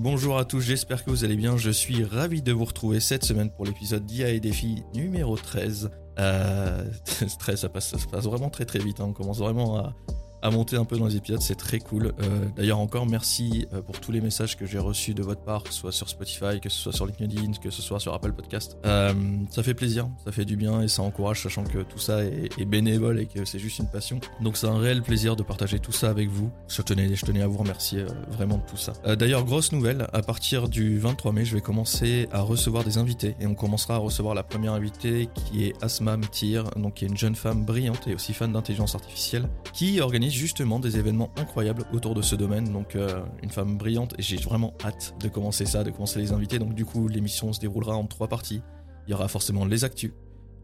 bonjour à tous, j'espère que vous allez bien. Je suis ravi de vous retrouver cette semaine pour l'épisode d'IA et défi numéro 13. Euh, 13, ça passe, ça passe vraiment très très vite, hein. on commence vraiment à, à monter un peu dans les épisodes, c'est très cool. Euh, D'ailleurs encore merci euh, pour tous les messages que j'ai reçus de votre part, que ce soit sur Spotify, que ce soit sur LinkedIn, que ce soit sur Apple Podcast. Euh, ça fait plaisir, ça fait du bien et ça encourage, sachant que tout ça est, bénévole et que c'est juste une passion. Donc c'est un réel plaisir de partager tout ça avec vous. Je tenais, je tenais à vous remercier vraiment de tout ça. D'ailleurs grosse nouvelle, à partir du 23 mai, je vais commencer à recevoir des invités et on commencera à recevoir la première invitée qui est Asma Mtir, donc qui est une jeune femme brillante et aussi fan d'intelligence artificielle, qui organise justement des événements incroyables autour de ce domaine. Donc euh, une femme brillante et j'ai vraiment hâte de commencer ça, de commencer les invités. Donc du coup l'émission se déroulera en trois parties. Il y aura forcément les actus,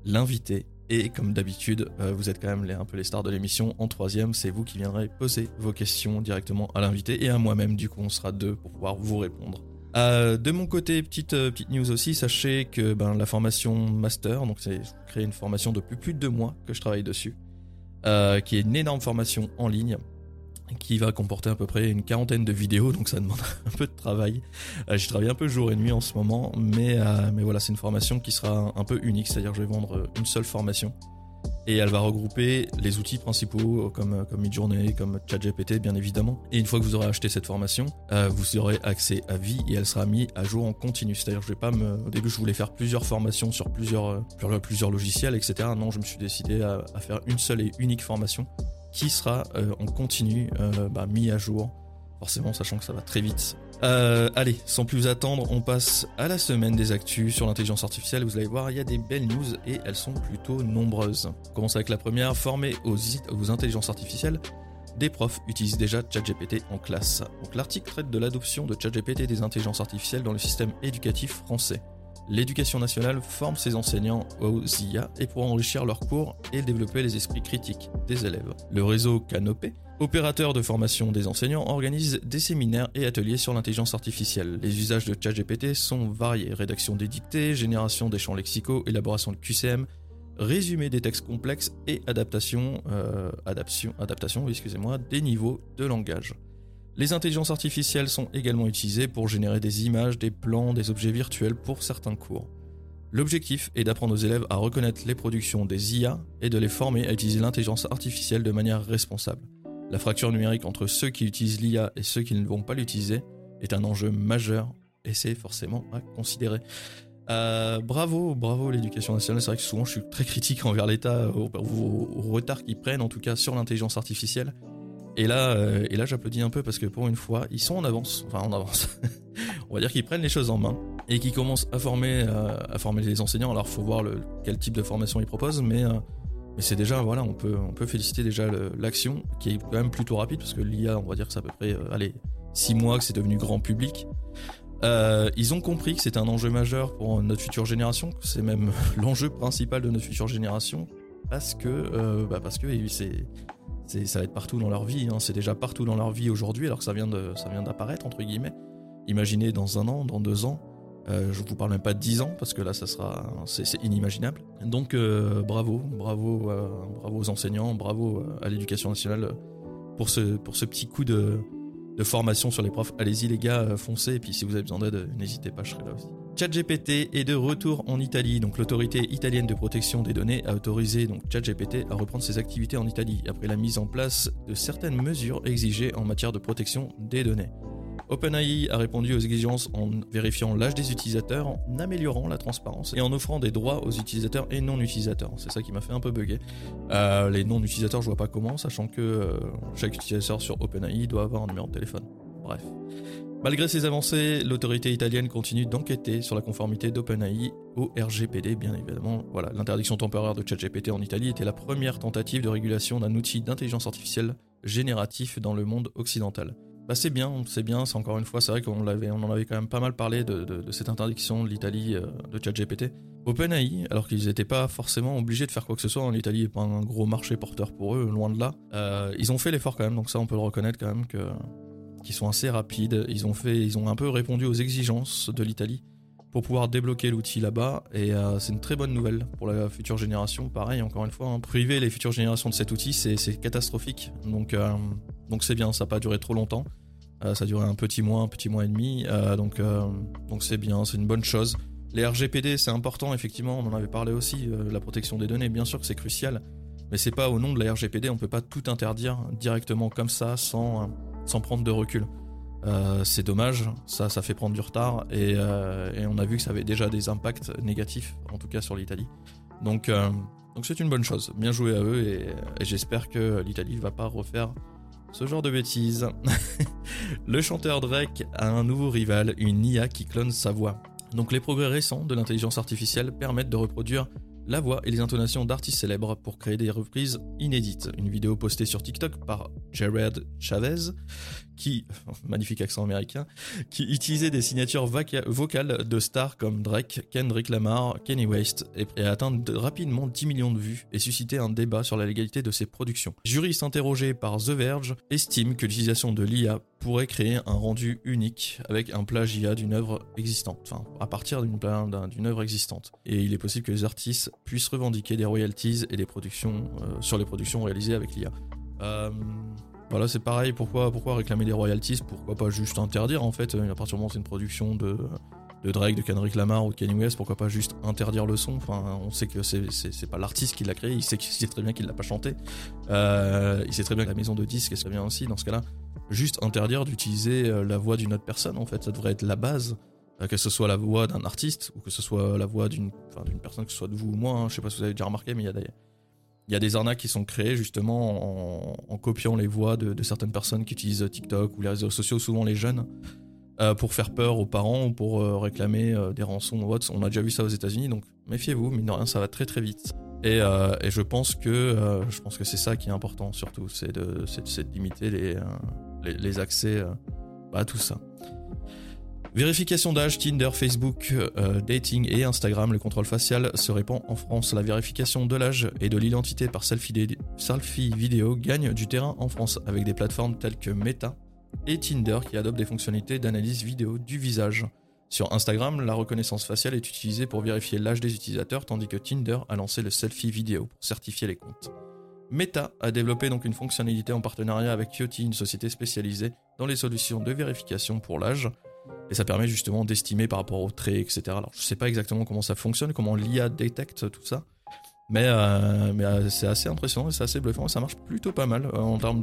l'invité et comme d'habitude, euh, vous êtes quand même un peu les stars de l'émission. En troisième, c'est vous qui viendrez poser vos questions directement à l'invité et à moi-même. Du coup, on sera deux pour pouvoir vous répondre. Euh, de mon côté, petite, petite news aussi, sachez que ben, la formation master, donc c'est créer une formation depuis plus de deux mois que je travaille dessus, euh, qui est une énorme formation en ligne qui va comporter à peu près une quarantaine de vidéos, donc ça demande un peu de travail. Euh, J'y travaille un peu jour et nuit en ce moment, mais, euh, mais voilà, c'est une formation qui sera un peu unique, c'est-à-dire je vais vendre une seule formation. Et elle va regrouper les outils principaux comme, comme Midjourney, comme ChatGPT bien évidemment. Et une fois que vous aurez acheté cette formation, euh, vous aurez accès à vie et elle sera mise à jour en continu. C'est-à-dire je vais pas me... Au début je voulais faire plusieurs formations sur plusieurs, euh, plusieurs, logiciels, etc. Non, je me suis décidé à, faire une seule et unique formation qui sera euh, en continu euh, bah, mis à jour. Forcément, sachant que ça va très vite. Euh, allez, sans plus attendre, on passe à la semaine des actus sur l'intelligence artificielle. Vous allez voir, il y a des belles news et elles sont plutôt nombreuses. On commence avec la première, formée aux, aux intelligences artificielles. Des profs utilisent déjà ChatGPT en classe. L'article traite de l'adoption de ChatGPT des intelligences artificielles dans le système éducatif français. L'éducation nationale forme ses enseignants aux IA et pour enrichir leurs cours et développer les esprits critiques des élèves. Le réseau Canopé, opérateur de formation des enseignants, organise des séminaires et ateliers sur l'intelligence artificielle. Les usages de ChatGPT sont variés rédaction des dictées, génération des champs lexicaux, élaboration de QCM, résumé des textes complexes et adaptation, euh, des niveaux de langage. Les intelligences artificielles sont également utilisées pour générer des images, des plans, des objets virtuels pour certains cours. L'objectif est d'apprendre aux élèves à reconnaître les productions des IA et de les former à utiliser l'intelligence artificielle de manière responsable. La fracture numérique entre ceux qui utilisent l'IA et ceux qui ne vont pas l'utiliser est un enjeu majeur et c'est forcément à considérer. Euh, bravo, bravo l'éducation nationale. C'est vrai que souvent je suis très critique envers l'État au, au, au retard qu'ils prennent en tout cas sur l'intelligence artificielle. Et là, euh, et là j'applaudis un peu parce que pour une fois, ils sont en avance. Enfin, en avance. On va dire qu'ils prennent les choses en main et qu'ils commencent à former, euh, à former les enseignants. Alors, faut voir quel type de formation ils proposent, mais, euh, mais c'est déjà, voilà, on peut, féliciter déjà l'action qui est quand même plutôt rapide parce que l'IA, on va dire que c'est à peu près, euh, allez, six mois que c'est devenu grand public. Euh, ils ont compris que c'est un enjeu majeur pour notre future génération, que c'est même l'enjeu principal de notre future génération, parce que, euh, bah c'est ça va être partout dans leur vie. Hein. C'est déjà partout dans leur vie aujourd'hui, alors que ça vient d'apparaître entre guillemets. Imaginez dans un an, dans deux ans. Euh, je vous parle même pas de dix ans parce que là, ça sera, c'est inimaginable. Donc euh, bravo, bravo, euh, bravo aux enseignants, bravo à l'éducation nationale pour ce, pour ce petit coup de, de formation sur les profs. Allez-y les gars, foncez. Et puis si vous avez besoin d'aide, n'hésitez pas, je serai là aussi. ChatGPT est de retour en Italie. Donc l'autorité italienne de protection des données a autorisé donc ChatGPT à reprendre ses activités en Italie après la mise en place de certaines mesures exigées en matière de protection des données. OpenAI a répondu aux exigences en vérifiant l'âge des utilisateurs, en améliorant la transparence et en offrant des droits aux utilisateurs et non utilisateurs. C'est ça qui m'a fait un peu bugger. Euh, les non utilisateurs, je vois pas comment, sachant que euh, chaque utilisateur sur OpenAI doit avoir un numéro de téléphone. Bref. Malgré ces avancées, l'autorité italienne continue d'enquêter sur la conformité d'OpenAI au RGPD, bien évidemment. Voilà, l'interdiction temporaire de ChatGPT en Italie était la première tentative de régulation d'un outil d'intelligence artificielle génératif dans le monde occidental. Bah c'est bien, c'est bien, c'est encore une fois, c'est vrai qu'on en avait quand même pas mal parlé de, cette interdiction de l'Italie euh, de ChatGPT. OpenAI, alors qu'ils n'étaient pas forcément obligés de faire quoi que ce soit, l'Italie n'est pas un gros marché porteur pour eux, loin de là, euh, ils ont fait l'effort quand même, donc ça on peut le reconnaître quand même que qui sont assez rapides. Ils ont fait, ils ont un peu répondu aux exigences de l'Italie pour pouvoir débloquer l'outil là-bas. Et euh, c'est une très bonne nouvelle pour la future génération. Pareil, encore une fois, hein, priver les futures générations de cet outil, c'est catastrophique. Donc, euh, donc c'est bien, ça n'a pas duré trop longtemps. ça a duré un petit mois, un petit mois et demi, donc donc c'est bien, c'est une bonne chose. Les RGPD, c'est important, effectivement, on en avait parlé aussi, la protection des données, bien sûr que c'est crucial, mais c'est pas au nom de la RGPD, on peut pas tout interdire directement comme ça sans, sans prendre de recul. Euh, c'est dommage, ça, ça fait prendre du retard euh, et, on a vu que ça avait déjà des impacts négatifs, en tout cas sur l'Italie. Donc, euh, donc c'est une bonne chose. Bien joué à eux et, j'espère que l'Italie ne va pas refaire ce genre de bêtises. le chanteur Drake a un nouveau rival, une IA qui clone sa voix. Donc les progrès récents de l'intelligence artificielle permettent de reproduire la voix et les intonations d'artistes célèbres pour créer des reprises inédites. Une vidéo postée sur TikTok par Jared Chavez, qui, magnifique accent américain, qui utilisait des signatures vocales de stars comme Drake, Kendrick Lamar, Kenny West, et a atteint rapidement 10 millions de vues et suscité un débat sur la légalité de ses productions. Juriste interrogé par The Verge estime que l'utilisation de l'IA pourrait créer un rendu unique avec un plagiat d'une œuvre existante, enfin à partir d'une œuvre existante. Et il est possible que les artistes puissent revendiquer des royalties et des productions euh, sur les productions réalisées avec l'IA. Euh, voilà, c'est pareil, pourquoi, pourquoi réclamer des royalties? Pourquoi pas juste interdire en fait? À partir du moment où c'est une production de, de Drake, de Kendrick Lamar ou de Kanye West, pourquoi pas juste interdire le son? Enfin, on sait que c'est pas l'artiste qui l'a créé, il sait, sait, très bien qu'il l'a pas chanté. Euh, il sait très bien que la maison de disques serait bien aussi dans ce cas-là. Juste interdire d'utiliser euh, la voix d'une autre personne, en fait, ça devrait être la base. Euh, que ce soit la voix d'un artiste ou que ce soit la voix d'une personne, que ce soit de vous ou moi. Hein. je sais pas si vous avez déjà remarqué, mais il y a des il y a des arnaques qui sont créées justement en, copiant les voix de, certaines personnes qui utilisent TikTok ou les réseaux sociaux, souvent les jeunes, euh, pour faire peur aux parents ou pour euh, réclamer euh, des rançons ou autres. On a déjà vu ça aux États-Unis, donc méfiez-vous, mine de rien, ça va très très vite. Et, je pense que c'est ça qui est important surtout, c'est de, limiter les, accès à tout ça. Vérification d'âge, Tinder, Facebook, dating et Instagram, le contrôle facial se répand en France. La vérification de l'âge et de l'identité par selfie, selfie vidéo gagne du terrain en France avec des plateformes telles que Meta et Tinder qui adoptent des fonctionnalités d'analyse vidéo du visage. Sur Instagram, la reconnaissance faciale est utilisée pour vérifier l'âge des utilisateurs tandis que Tinder a lancé le selfie vidéo pour certifier les comptes. Meta a développé donc une fonctionnalité en partenariat avec Yoti, une société spécialisée dans les solutions de vérification pour l'âge. Et ça permet justement d'estimer par rapport aux traits, etc. Alors je sais pas exactement comment ça fonctionne, comment l'IA détecte tout ça. Mais, euh, euh, c'est assez impressionnant et c'est assez bluffant. Ça marche plutôt pas mal euh, en termes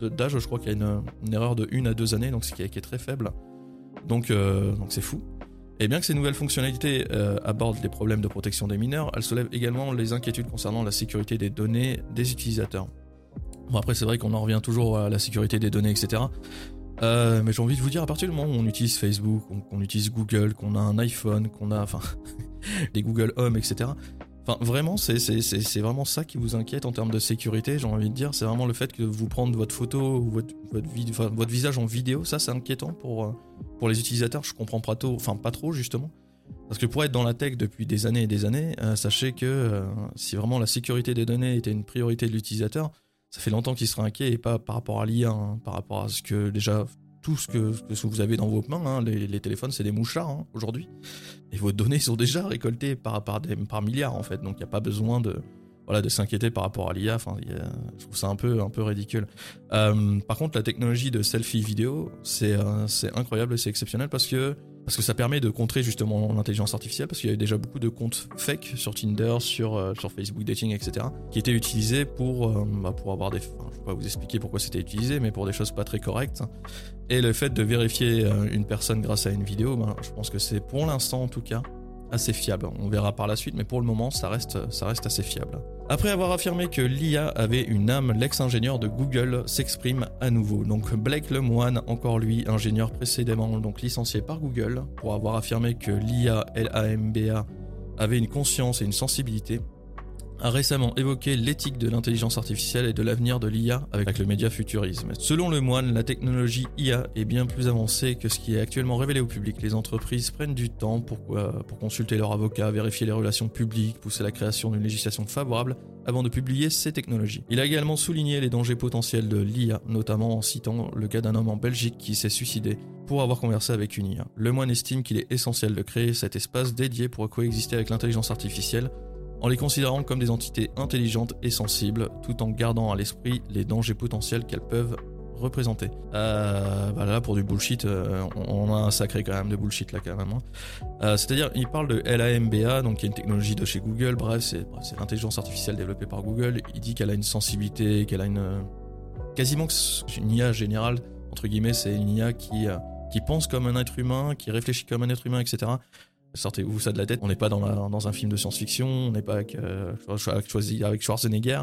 d'âge. Je crois qu'il y a une, erreur de 1 à 2 années, donc ce qui est, très faible. Donc c'est fou. Et bien que ces nouvelles fonctionnalités abordent les problèmes de protection des mineurs, elles soulèvent également les inquiétudes concernant la sécurité des données des utilisateurs. Bon après c'est vrai qu'on en revient toujours à la sécurité des données, etc. Mais j'ai envie de vous dire, à partir du moment où on utilise Facebook, qu'on utilise Google, qu'on a un iPhone, qu'on a enfin des Google Home, etc. Enfin, vraiment, c'est vraiment ça qui vous inquiète en termes de sécurité, j'ai envie de dire. C'est vraiment le fait que vous prendre votre photo ou votre, votre, visage en vidéo, ça c'est inquiétant pour, euh, pour les utilisateurs. Je comprends pas trop, enfin pas trop justement. Parce que pour être dans la tech depuis des années et des années, euh, sachez que si vraiment la sécurité des données était une priorité de l'utilisateur, ça fait longtemps qu'il sera inquiet et pas par rapport à l'IA, hein, par rapport à ce que déjà tout ce que, que vous avez dans vos mains, hein, les, téléphones c'est des mouchards hein, aujourd'hui, et vos données sont déjà récoltées par, par, par milliards en fait, donc il n'y a pas besoin de, voilà, de s'inquiéter par rapport à l'IA. Enfin, je trouve ça un peu, un peu ridicule. Euh, par contre, la technologie de selfie vidéo, c'est euh, incroyable, c'est exceptionnel parce que parce que ça permet de contrer justement l'intelligence artificielle, parce qu'il y avait déjà beaucoup de comptes fake sur Tinder, sur, euh, sur Facebook Dating, etc., qui étaient utilisés pour, bah, pour avoir des... Enfin, je vais pas vous expliquer pourquoi c'était utilisé, mais pour des choses pas très correctes. Et le fait de vérifier une personne grâce à une vidéo, ben, je pense que c'est pour l'instant en tout cas assez fiable. On verra par la suite, mais pour le moment, ça reste, ça reste assez fiable. Après avoir affirmé que l'IA avait une âme, l'ex-ingénieur de Google s'exprime à nouveau. Donc Blake Lemoine, encore lui, ingénieur précédemment donc licencié par Google, pour avoir affirmé que l'IA LAMBA avait une conscience et une sensibilité, a récemment évoqué l'éthique de l'intelligence artificielle et de l'avenir de l'IA avec le média futurisme. Selon le moine, la technologie IA est bien plus avancée que ce qui est actuellement révélé au public. Les entreprises prennent du temps pour, euh, consulter leur avocat, vérifier les relations publiques, pousser la création d'une législation favorable avant de publier ces technologies. Il a également souligné les dangers potentiels de l'IA, notamment en citant le cas d'un homme en Belgique qui s'est suicidé pour avoir conversé avec une IA. Le moine estime qu'il est essentiel de créer cet espace dédié pour coexister avec l'intelligence artificielle en les considérant comme des entités intelligentes et sensibles, tout en gardant à l'esprit les dangers potentiels qu'elles peuvent représentés. Euh, bah là, pour du bullshit, euh, on a un sacré quand même de bullshit là quand même. Hein. Euh, c'est-à-dire, il parle de LAMBA, donc qui est une technologie de chez Google. Bref, c'est l'intelligence artificielle développée par Google. Il dit qu'elle a une sensibilité, qu'elle a une quasiment une IA générale entre guillemets. C'est une IA qui qui pense comme un être humain, qui réfléchit comme un être humain, etc sortez-vous ça de la tête. On n'est pas dans, un film de science-fiction, on n'est pas avec, euh, Schwarzenegger.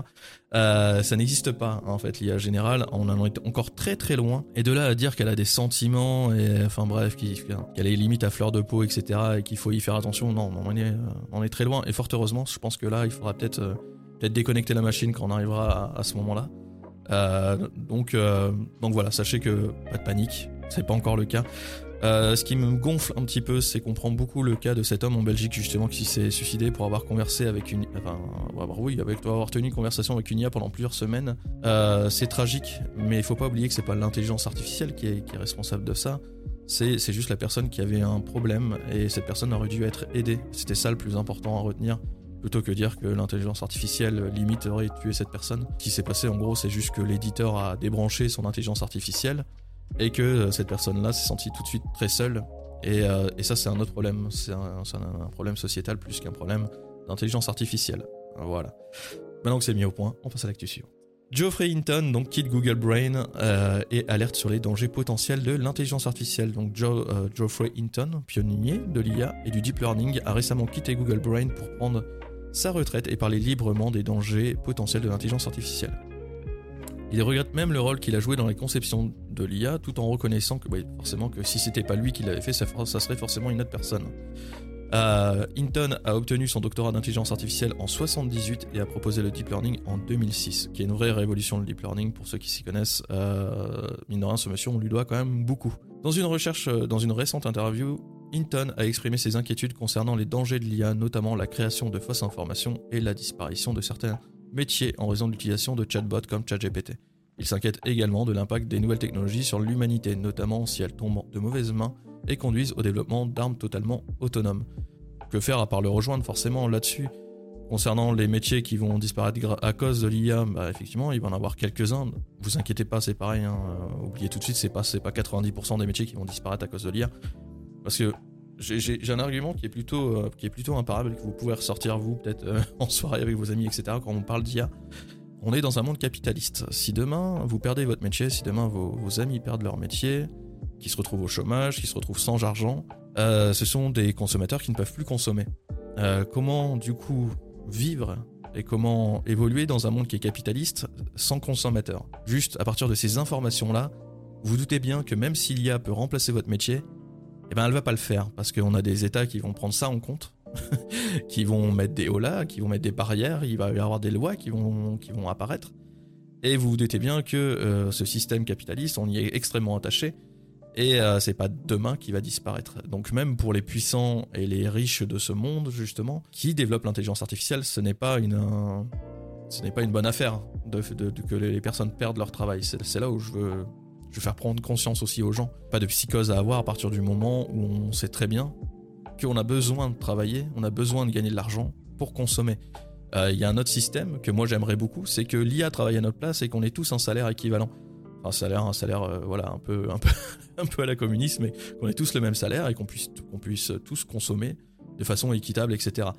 Euh, ça n'existe pas, en fait, l'IA générale. On en est encore très très loin. Et de là à dire qu'elle a des sentiments, enfin bref, qu'elle est limite à fleur de peau, etc., et qu'il faut y faire attention, non, on est, est très loin. Et fort heureusement, je pense que là, il faudra peut-être euh, déconnecter la machine quand on arrivera à, ce moment-là. donc, donc voilà, sachez que pas de panique, c'est pas encore le cas. Euh, ce qui me gonfle un petit peu, c'est qu'on prend beaucoup le cas de cet homme en Belgique justement qui s'est suicidé pour avoir conversé avec une, enfin, oui, avec avoir tenu conversation avec une IA pendant plusieurs semaines. Euh, c'est tragique, mais il faut pas oublier que c'est pas l'intelligence artificielle qui est, responsable de ça. C'est juste la personne qui avait un problème et cette personne aurait dû être aidée. C'était ça le plus important à retenir plutôt que dire que l'intelligence artificielle limite aurait tué cette personne. Ce qui s'est passé en gros, c'est juste que l'éditeur a débranché son intelligence artificielle et que euh, cette personne-là s'est sentie tout de suite très seule. Et, euh, ça, c'est un autre problème. C'est un, problème sociétal plus qu'un problème d'intelligence artificielle. Voilà. Maintenant que c'est mis au point, on passe à l'actu suivante. Geoffrey Hinton donc quitte Google Brain euh, et alerte sur les dangers potentiels de l'intelligence artificielle. Donc Geoffrey Hinton, pionnier de l'IA et du deep learning, a récemment quitté Google Brain pour prendre sa retraite et parler librement des dangers potentiels de l'intelligence artificielle. Il regrette même le rôle qu'il a joué dans les conceptions de l'IA, tout en reconnaissant que, forcément, que si c'était pas lui qui l'avait fait, ça, serait forcément une autre personne. Euh, Hinton a obtenu son doctorat d'intelligence artificielle en 78 et a proposé le deep learning en 2006, qui est une vraie révolution le deep learning pour ceux qui s'y connaissent. Euh, mine de rien, ce monsieur, on lui doit quand même beaucoup. Dans une recherche, euh, dans une récente interview, Hinton a exprimé ses inquiétudes concernant les dangers de l'IA, notamment la création de fausses informations et la disparition de certains métier en raison de l'utilisation de chatbots comme ChatGPT. Il s'inquiète également de l'impact des nouvelles technologies sur l'humanité, notamment si elles tombent de mauvaises mains et conduisent au développement d'armes totalement autonomes. Que faire à part le rejoindre forcément là-dessus? Concernant les métiers qui vont disparaître à cause de l'IA, bah effectivement, il va en avoir quelques-uns. Vous inquiétez pas, c'est pareil. Hein. oubliez tout de suite, c'est pas, pas 90% des métiers qui vont disparaître à cause de l'IA. Parce que j'ai un argument qui est plutôt euh, qui est plutôt imparable que vous pouvez ressortir vous peut-être euh, en soirée avec vos amis etc quand on parle d'IA on est dans un monde capitaliste. Si demain vous perdez votre métier si demain vos, amis perdent leur métier qui se retrouvent au chômage qui se retrouvent sans argent euh, ce sont des consommateurs qui ne peuvent plus consommer. Comment du coup vivre et comment évoluer dans un monde qui est capitaliste sans consommateur? Juste à partir de ces informations là vous doutez bien que même si l'IA peut remplacer votre métier eh ben elle va pas le faire parce qu'on a des États qui vont prendre ça en compte, qui vont mettre des holas, qui vont mettre des barrières, il va y avoir des lois qui vont, qui vont apparaître. Et vous vous doutez bien que euh, ce système capitaliste, on y est extrêmement attaché et euh, c'est pas demain qui va disparaître. Donc même pour les puissants et les riches de ce monde justement, qui développent l'intelligence artificielle, ce n'est pas une ce n'est pas une bonne affaire de, que les personnes perdent leur travail. C'est là où je veux je veux faire prendre conscience aussi aux gens. Pas de psychose à avoir à partir du moment où on sait très bien qu'on a besoin de travailler, on a besoin de gagner de l'argent pour consommer. Euh, il y a un autre système que moi j'aimerais beaucoup, c'est que l'IA travaille à notre place et qu'on ait tous un salaire équivalent. Un salaire, un salaire, euh, voilà, un peu, un peu, un peu à la communisme, mais qu'on ait tous le même salaire et qu'on puisse, qu'on puisse tous consommer de façon équitable, etc.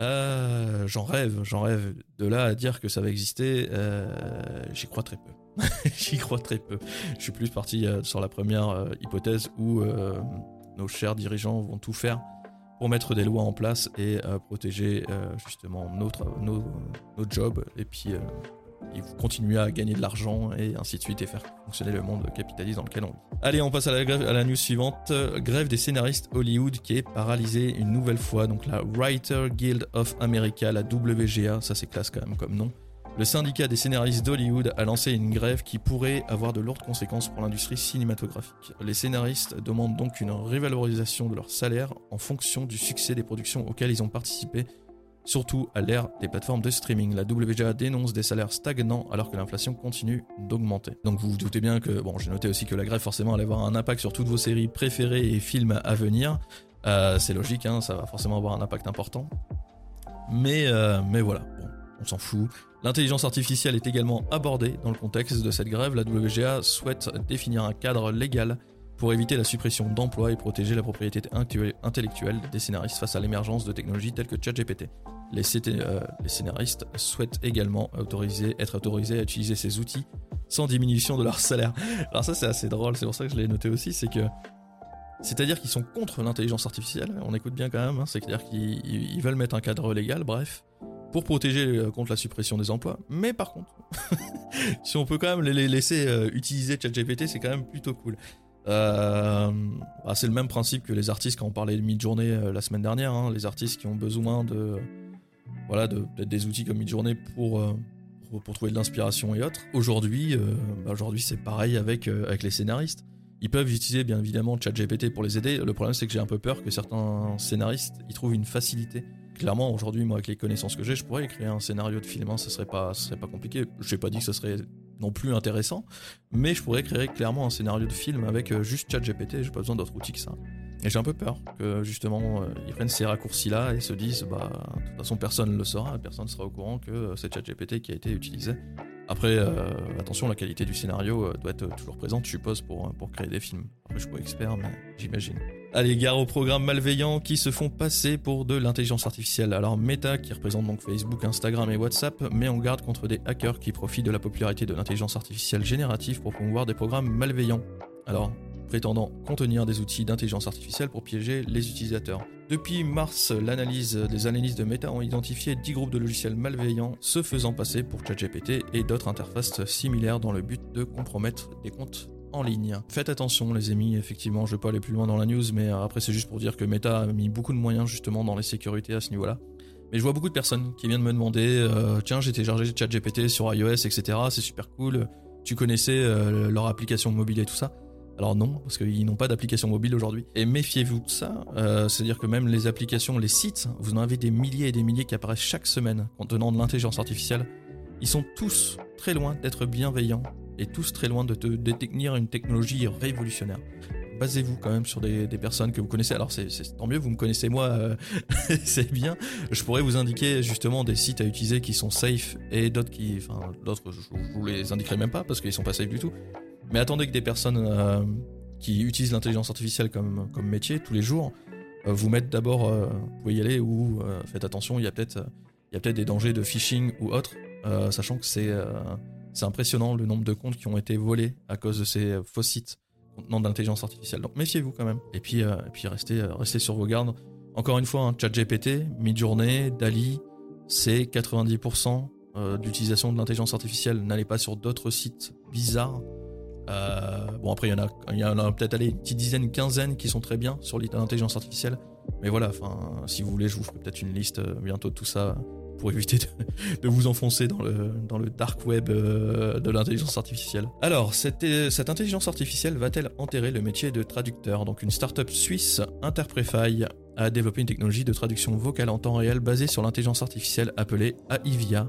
Euh, j'en rêve, j'en rêve. De là à dire que ça va exister, j'y crois très peu. J'y crois très peu. Je suis plus parti euh, sur la première euh, hypothèse où euh, nos chers dirigeants vont tout faire pour mettre des lois en place et protéger justement notre, nos, jobs et puis continuer à gagner de l'argent et ainsi de suite et faire fonctionner le monde capitaliste dans lequel on vit. Allez, on passe à la, grève, à la news suivante. Grève des scénaristes Hollywood qui est paralysée une nouvelle fois. Donc la Writer Guild of America, la WGA, ça c'est classe quand même comme nom. Le syndicat des scénaristes d'Hollywood a lancé une grève qui pourrait avoir de lourdes conséquences pour l'industrie cinématographique. Les scénaristes demandent donc une révalorisation de leur salaire en fonction du succès des productions auxquelles ils ont participé, surtout à l'ère des plateformes de streaming. La WGA dénonce des salaires stagnants alors que l'inflation continue d'augmenter. Donc vous vous doutez bien que, bon, j'ai noté aussi que la grève forcément allait avoir un impact sur toutes vos séries préférées et films à venir. Euh, c'est logique, hein, ça va forcément avoir un impact important. Mais, euh, mais voilà, on s'en fout. L'intelligence artificielle est également abordée dans le contexte de cette grève. La WGA souhaite définir un cadre légal pour éviter la suppression d'emplois et protéger la propriété intellectuelle des scénaristes face à l'émergence de technologies telles que ChatGPT. Les, euh, scénaristes souhaitent également être autorisés à utiliser ces outils sans diminution de leur salaire. Alors ça c'est assez drôle, c'est pour ça que je l'ai noté aussi, c'est que c'est-à-dire qu'ils sont contre l'intelligence artificielle, on écoute bien quand même, hein, c'est-à-dire qu'ils veulent mettre un cadre légal, bref, pour protéger euh, contre la suppression des emplois. Mais par contre, si on peut quand même les laisser euh, utiliser ChatGPT, c'est quand même plutôt cool. Euh, bah, c'est le même principe que les artistes quand on parlait de mid-journée euh, la semaine dernière, hein, les artistes qui ont besoin de voilà de, des outils comme mid-journée pour, euh, pour, trouver de l'inspiration et autres. Aujourd'hui, bah, aujourd'hui c'est pareil avec avec les scénaristes. Ils peuvent utiliser bien évidemment ChatGPT pour les aider. Le problème c'est que j'ai un peu peur que certains scénaristes ils trouvent une facilité. Clairement aujourd'hui moi avec les connaissances que j'ai, je pourrais écrire un scénario de film, hein, ça serait pas ça serait pas compliqué. Je n'ai pas dit que ce serait non plus intéressant, mais je pourrais créer clairement un scénario de film avec euh, juste ChatGPT, j'ai pas besoin d'autres outils que ça. Et j'ai un peu peur que justement euh, ils prennent ces raccourcis-là et se disent bah de toute façon personne ne le saura, personne ne sera au courant que euh, c'est ChatGPT qui a été utilisé. Après, attention, la qualité du scénario doit être toujours présente, je suppose, pour, pour créer des films. Après, je suis pas expert, mais j'imagine. Allez, gare aux programmes malveillants qui se font passer pour de l'intelligence artificielle. Alors Meta, qui représente donc Facebook, Instagram et WhatsApp, met en garde contre des hackers qui profitent de la popularité de l'intelligence artificielle générative pour promouvoir des programmes malveillants. Alors, prétendant contenir des outils d'intelligence artificielle pour piéger les utilisateurs. Depuis mars, l'analyse des analystes de Meta ont identifié 10 groupes de logiciels malveillants se faisant passer pour ChatGPT et d'autres interfaces similaires dans le but de compromettre des comptes en ligne. Faites attention les amis, effectivement, je vais pas aller plus loin dans la news, mais après c'est juste pour dire que Meta a mis beaucoup de moyens justement dans les sécurités à ce niveau-là. Mais je vois beaucoup de personnes qui viennent me demander, euh, tiens j'ai téléchargé ChatGPT sur iOS, etc. C'est super cool. Tu connaissais euh, leur application mobile et tout ça alors non, parce qu'ils n'ont pas d'application mobile aujourd'hui. Et méfiez-vous de ça, c'est-à-dire que même les applications, les sites, vous en avez des milliers et des milliers qui apparaissent chaque semaine contenant de l'intelligence artificielle. Ils sont tous très loin d'être bienveillants et tous très loin de, te, détenir une technologie révolutionnaire. Basez-vous quand même sur des, personnes que vous connaissez. Alors c'est tant mieux, vous me connaissez moi, euh, c'est bien. Je pourrais vous indiquer justement des sites à utiliser qui sont safe et d'autres qui, enfin d'autres, je, vous les indiquerai même pas parce qu'ils sont pas safe du tout. Mais attendez que des personnes euh, qui utilisent l'intelligence artificielle comme, métier tous les jours euh, vous mettent d'abord, vous pouvez y aller ou faites attention, il y a peut-être peut-être des dangers de phishing ou autre, sachant que c'est impressionnant le nombre de comptes qui ont été volés à cause de ces faux sites contenant d'intelligence artificielle. Donc méfiez-vous quand même. Et puis, euh, et puis restez, euh, restez sur vos gardes. Encore une fois, un chat GPT, Midjourney, Dali, c'est 90% euh, d'utilisation de l'intelligence artificielle. N'allez pas sur d'autres sites bizarres. Bon après il y en a, a peut-être une petite dizaine, quinzaine qui sont très bien sur l'intelligence artificielle. Mais voilà, enfin si vous voulez, je vous ferai peut-être une liste bientôt de tout ça pour éviter de, vous enfoncer dans le, dans le dark web euh, de l'intelligence artificielle. Alors, cette, cette intelligence artificielle va-t-elle enterrer le métier de traducteur? Donc une startup suisse, Interprefy, a développé une technologie de traduction vocale en temps réel basée sur l'intelligence artificielle appelée AIVIA.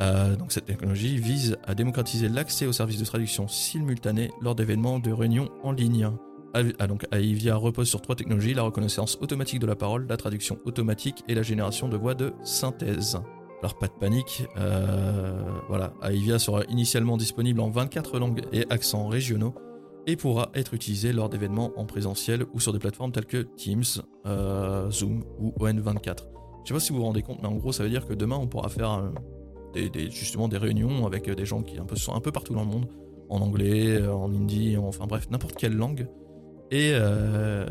Euh, donc cette technologie vise à démocratiser l'accès aux services de traduction simultanée lors d'événements de réunions en ligne. Ah, donc Aivia repose sur trois technologies, la reconnaissance automatique de la parole, la traduction automatique et la génération de voix de synthèse. Alors pas de panique, euh, voilà, Aivia sera initialement disponible en 24 langues et accents régionaux et pourra être utilisé lors d'événements en présentiel ou sur des plateformes telles que Teams, euh, Zoom ou ON24. Je sais pas si vous vous rendez compte, mais en gros ça veut dire que demain on pourra faire justement des réunions avec des gens qui un peu, sont un peu partout dans le monde, en anglais, en hindi, enfin bref, n'importe quelle langue. Euh,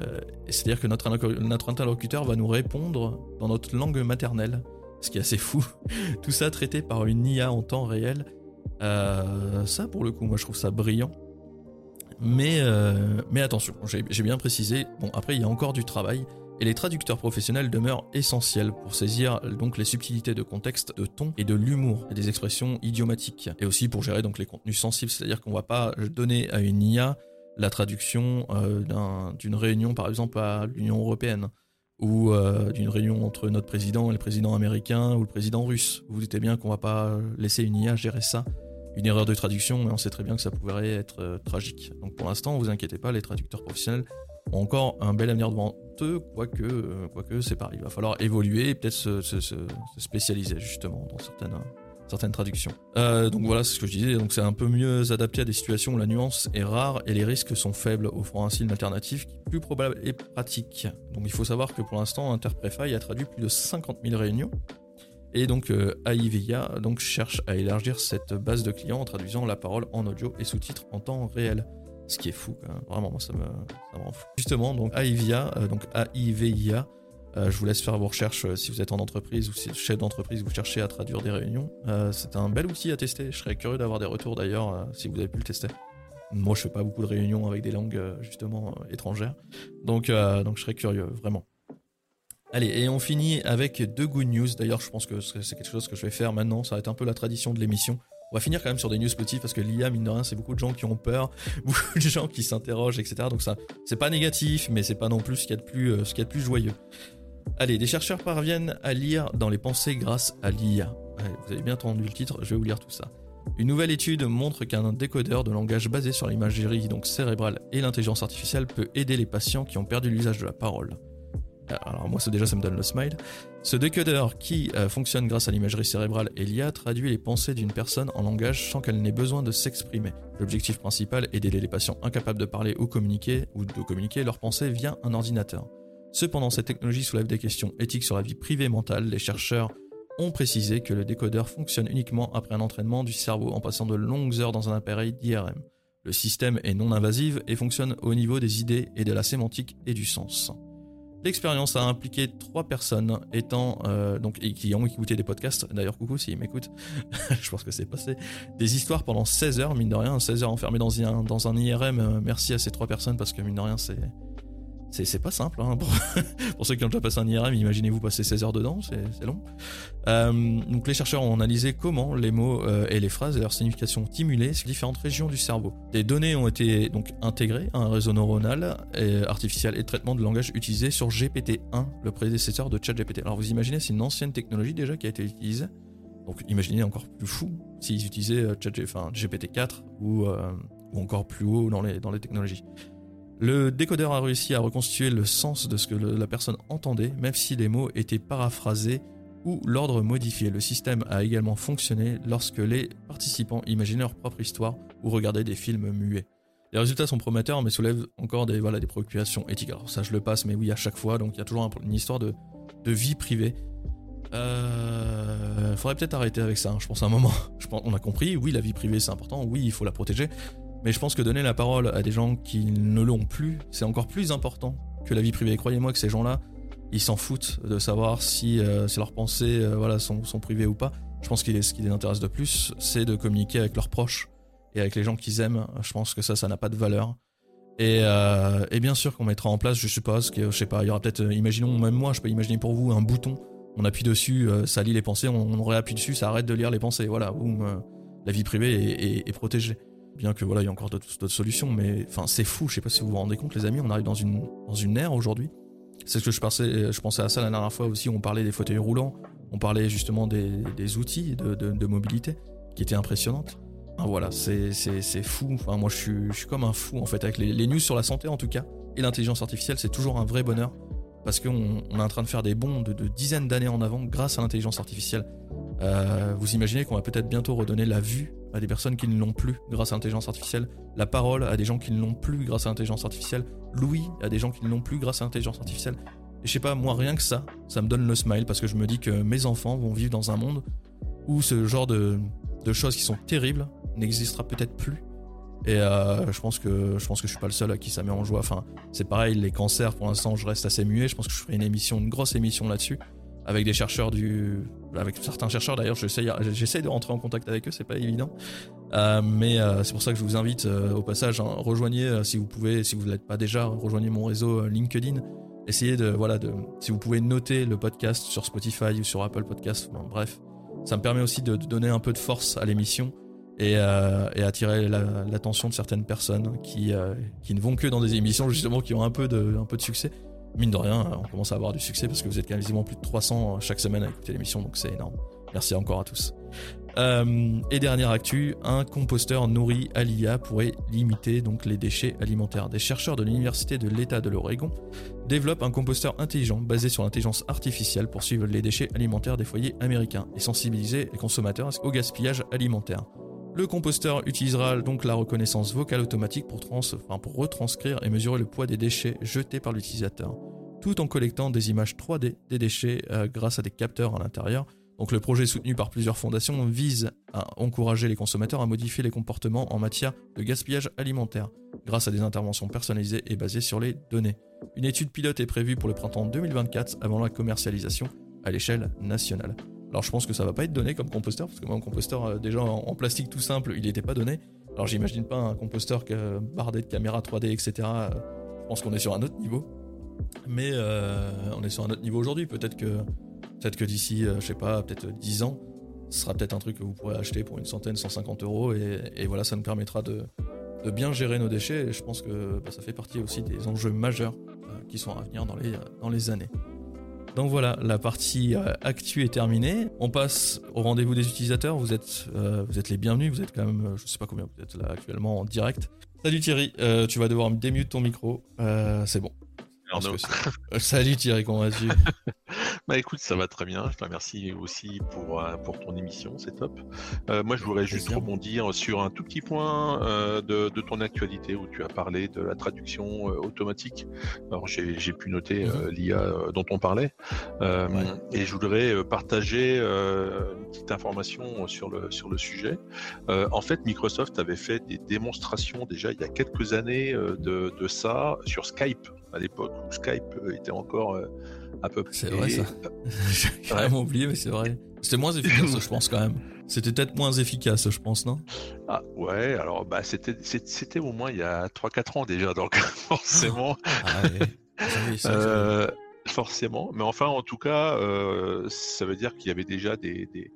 et c'est-à-dire que notre, interlocuteur va nous répondre dans notre langue maternelle, ce qui est assez fou. Tout ça traité par une IA en temps réel. Euh, ça, pour le coup, moi je trouve ça brillant. Mais, euh, mais attention, j'ai bien précisé, bon après il y a encore du travail, et les traducteurs professionnels demeurent essentiels pour saisir donc les subtilités de contexte, de ton et de l'humour et des expressions idiomatiques, et aussi pour gérer donc les contenus sensibles, c'est-à-dire qu'on va pas donner à une IA la traduction euh, d'une réunion, par exemple, à l'Union européenne, ou euh, d'une réunion entre notre président et le président américain ou le président russe. Vous vous doutez bien qu'on va pas laisser une IA gérer ça. Une erreur de traduction, mais on sait très bien que ça pourrait être euh, tragique. Donc pour l'instant, vous inquiétez pas, les traducteurs professionnels encore un bel avenir devant eux, quoique, quoique c'est pareil. Il va falloir évoluer et peut-être se, se, spécialiser justement dans certaines, certaines traductions. Euh, donc voilà, c'est ce que je disais. Donc c'est un peu mieux adapté à des situations où la nuance est rare et les risques sont faibles, offrant ainsi une alternative qui est plus probable et pratique. Donc il faut savoir que pour l'instant, Interprefy a traduit plus de 50 000 réunions. Et donc euh, AIVIA donc, cherche à élargir cette base de clients en traduisant la parole en audio et sous-titres en temps réel. Ce qui est fou, vraiment, moi ça me, fou. Justement, donc AIVIA, euh, donc AIVIA, euh, je vous laisse faire vos recherches euh, si vous êtes en entreprise ou si chef d'entreprise, vous cherchez à traduire des réunions. C'est un bel outil à tester. Je serais curieux d'avoir des retours d'ailleurs si vous avez pu le tester. Moi, je fais pas beaucoup de réunions avec des langues justement étrangères, donc donc je serais curieux vraiment. Allez, et on finit avec deux good news. D'ailleurs, je pense que c'est quelque chose que je vais faire maintenant. Ça va être un peu la tradition de l'émission. On va finir quand même sur des news positifs parce que l'IA, mine de rien, c'est beaucoup de gens qui ont peur, beaucoup de gens qui s'interrogent, etc. Donc ça, c'est pas négatif, mais c'est pas non plus ce plus, ce qu'il y a de plus joyeux. Allez, des chercheurs parviennent à lire dans les pensées grâce à l'IA. vous avez bien entendu le titre, je vais vous lire tout ça. Une nouvelle étude montre qu'un décodeur de langage basé sur l'imagerie donc cérébrale et l'intelligence artificielle peut aider les patients qui ont perdu l'usage de la parole. Alors moi ça déjà ça me donne le smile. Ce décodeur qui euh, fonctionne grâce à l'imagerie cérébrale et l'IA traduit les pensées d'une personne en langage sans qu'elle n'ait besoin de s'exprimer. L'objectif principal est d'aider les patients incapables de parler ou communiquer ou de communiquer leurs pensées via un ordinateur. Cependant, cette technologie soulève des questions éthiques sur la vie privée mentale. Les chercheurs ont précisé que le décodeur fonctionne uniquement après un entraînement du cerveau en passant de longues heures dans un appareil d'IRM. Le système est non invasif et fonctionne au niveau des idées et de la sémantique et du sens. L'expérience a impliqué trois personnes étant euh, donc et qui ont écouté des podcasts. D'ailleurs, coucou s'ils m'écoutent, je pense que c'est passé. Des histoires pendant 16 heures, mine de rien, 16 heures enfermées dans un, dans un IRM. Euh, merci à ces trois personnes parce que mine de rien, c'est c'est pas simple. Hein, pour, ceux qui ont déjà passé un IRM, imaginez-vous passer 16 heures dedans, c'est long. Euh, donc les chercheurs ont analysé comment les mots euh, et les phrases et leur signification stimulaient ces différentes régions du cerveau. Des données ont été donc intégrées à un réseau neuronal et artificiel et traitement de langage utilisé sur GPT-1, le prédécesseur de ChatGPT. Alors vous imaginez, c'est une ancienne technologie déjà qui a été utilisée. Donc imaginez encore plus fou s'ils utilisaient euh, GPT-4 ou, ou encore plus haut dans les, dans les technologies. Le décodeur a réussi à reconstituer le sens de ce que la personne entendait, même si les mots étaient paraphrasés ou l'ordre modifié. Le système a également fonctionné lorsque les participants imaginaient leur propre histoire ou regardaient des films muets. Les résultats sont prometteurs, mais soulèvent encore des, voilà, des préoccupations éthiques. Alors ça, je le passe, mais oui, à chaque fois, donc il y a toujours une histoire de, vie privée. Euh, faudrait peut-être arrêter avec ça. Hein. Je pense à un moment, on a compris. Oui, la vie privée c'est important. Oui, il faut la protéger. Mais je pense que donner la parole à des gens qui ne l'ont plus, c'est encore plus important que la vie privée. Croyez-moi que ces gens-là, ils s'en foutent de savoir si, euh, leurs pensées euh, voilà, sont, privées ou pas. Je pense que ce qui les intéresse de plus, c'est de communiquer avec leurs proches et avec les gens qu'ils aiment. Je pense que ça, ça n'a pas de valeur. Et, euh, bien sûr qu'on mettra en place, je suppose, que je sais pas, il y aura peut-être, imaginons, même moi, je peux imaginer pour vous un bouton. On appuie dessus, ça lit les pensées, on, on réappuie dessus, ça arrête de lire les pensées. Voilà, boum, la vie privée est protégée bien que voilà, il y a encore d'autres solutions, mais enfin, c'est fou. Je sais pas si vous vous rendez compte, les amis, on arrive dans une dans une ère aujourd'hui. C'est ce que je pensais, je pensais à ça la dernière fois aussi. On parlait des fauteuils roulants, on parlait justement des, des outils de, de, mobilité qui étaient impressionnantes. voilà, c'est fou. Enfin, moi, je suis, je suis comme un fou en fait avec les, les news sur la santé en tout cas et l'intelligence artificielle. C'est toujours un vrai bonheur parce qu'on on est en train de faire des bonds de, de dizaines d'années en avant grâce à l'intelligence artificielle. Euh, vous imaginez qu'on va peut-être bientôt redonner la vue à des personnes qui ne l'ont plus grâce à l'intelligence artificielle, la parole à des gens qui ne l'ont plus grâce à l'intelligence artificielle, l'ouïe à des gens qui ne l'ont plus grâce à l'intelligence artificielle. Et je sais pas, moi rien que ça, ça me donne le smile parce que je me dis que mes enfants vont vivre dans un monde où ce genre de, choses qui sont terribles n'existera peut-être plus. Et euh, je pense que je pense que je suis pas le seul à qui ça met en joie. Enfin, c'est pareil, les cancers pour l'instant, je reste assez muet. Je pense que je ferai une émission, une grosse émission là-dessus avec des chercheurs du, avec certains chercheurs d'ailleurs. J'essaie de rentrer en contact avec eux, c'est pas évident. Euh, mais euh, c'est pour ça que je vous invite au passage, hein, rejoignez si vous pouvez, si vous ne l'êtes pas déjà, rejoignez mon réseau LinkedIn. Essayez de, voilà, de, si vous pouvez noter le podcast sur Spotify ou sur Apple Podcast, bref, ça me permet aussi de, donner un peu de force à l'émission et, et attirer l'attention de certaines personnes qui, qui ne vont que dans des émissions justement qui ont un peu de, un peu de succès mine de rien, on commence à avoir du succès parce que vous êtes quasiment plus de 300 chaque semaine à écouter l'émission, donc c'est énorme. Merci encore à tous. Euh, et dernière actu, un composteur nourri à l'IA pourrait limiter donc les déchets alimentaires. Des chercheurs de l'université de l'État de l'Oregon développent un composteur intelligent basé sur l'intelligence artificielle pour suivre les déchets alimentaires des foyers américains et sensibiliser les consommateurs au gaspillage alimentaire. Le composteur utilisera donc la reconnaissance vocale automatique pour, retranscrire et mesurer le poids des déchets jetés par l'utilisateur, tout en collectant des images 3D des déchets euh, grâce à des capteurs à l'intérieur donc le projet soutenu par plusieurs fondations vise à encourager les consommateurs à modifier les comportements en matière de gaspillage alimentaire grâce à des interventions personnalisées et basées sur les données. Une étude pilote est prévue pour le printemps 2024 avant la commercialisation à l'échelle nationale. Alors je pense que ça va pas être donné comme composteur parce que mon composteur euh, déjà en, plastique tout simple il n'était pas donné. Alors j'imagine pas un composteur bardé de caméras 3D etc. Euh, je pense qu'on est sur un autre niveau. Mais euh, on est sur un autre niveau aujourd'hui. Peut-être que Peut-être que d'ici, je sais pas, peut-être 10 ans, ce sera peut-être un truc que vous pourrez acheter pour une centaine, 150 euros. Et, voilà, ça nous permettra de, bien gérer nos déchets. Et je pense que bah, ça fait partie aussi des enjeux majeurs qui sont à venir dans les années. Donc voilà, la partie euh, actu est terminée. On passe au rendez-vous des utilisateurs. Vous êtes, êtes les bienvenus. Vous êtes quand même, je sais pas combien vous êtes là actuellement en direct. Salut Thierry, tu vas devoir démute ton micro. c'est bon. Salut Thierry, comment vas-tu? Bah écoute, ça va très bien. Je te remercie aussi pour, euh, pour ton émission, c'est top. Euh, moi, je voudrais juste rebondir sur un tout petit point euh, de, de, ton actualité où tu as parlé de la traduction automatique. Alors, j'ai pu noter mhm. l'IA dont on parlait. Et je voudrais partager une petite information sur le, sur le sujet. en fait, Microsoft avait fait des démonstrations déjà il y a quelques années de, de ça sur Skype à l'époque où Skype était encore à peu près. C'est vrai ça. J'ai carrément oublié, mais c'est vrai. C'était moins efficace, je pense quand même. C'était peut-être moins efficace, je pense, non? Ah ouais, alors bah c'était c'était au moins il y a 3-4 ans déjà, donc forcément. Ah, euh, forcément, mais enfin en tout cas, euh, ça veut dire qu'il y avait déjà des, des,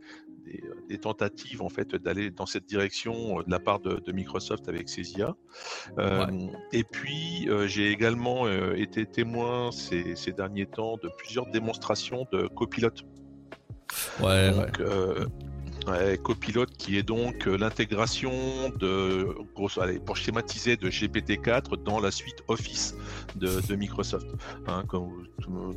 euh, des, tentatives en fait d'aller dans cette direction euh, de la part de, Microsoft avec ses IA. Euh, et puis j'ai également été témoin ces, ces, derniers temps de plusieurs démonstrations de copilotes. Ouais, Ouais, copilote qui est donc euh, l'intégration de, pour schématiser, de GPT-4 dans la suite Office de, Microsoft. Hein, comme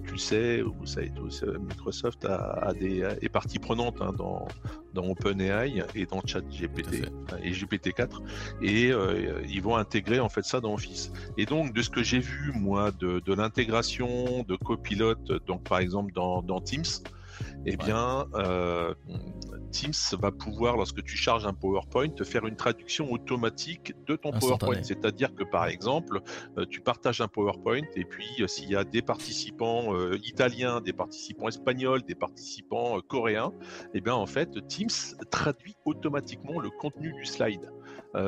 tu, le sais, vous savez tous, euh, Microsoft a, des, est partie prenante hein, dans, dans OpenAI et dans ChatGPT et GPT-4 et euh, ils vont intégrer en fait ça dans Office. Et donc de ce que j'ai vu moi de, de l'intégration de copilote, donc par exemple dans, dans Teams, eh bien, euh, Teams va pouvoir, lorsque tu charges un PowerPoint, te faire une traduction automatique de ton PowerPoint. C'est-à-dire que, par exemple, euh, tu partages un PowerPoint et puis euh, s'il y a des participants italiens, des participants espagnols, des participants coréens, eh bien, en fait, Teams traduit automatiquement le contenu du slide.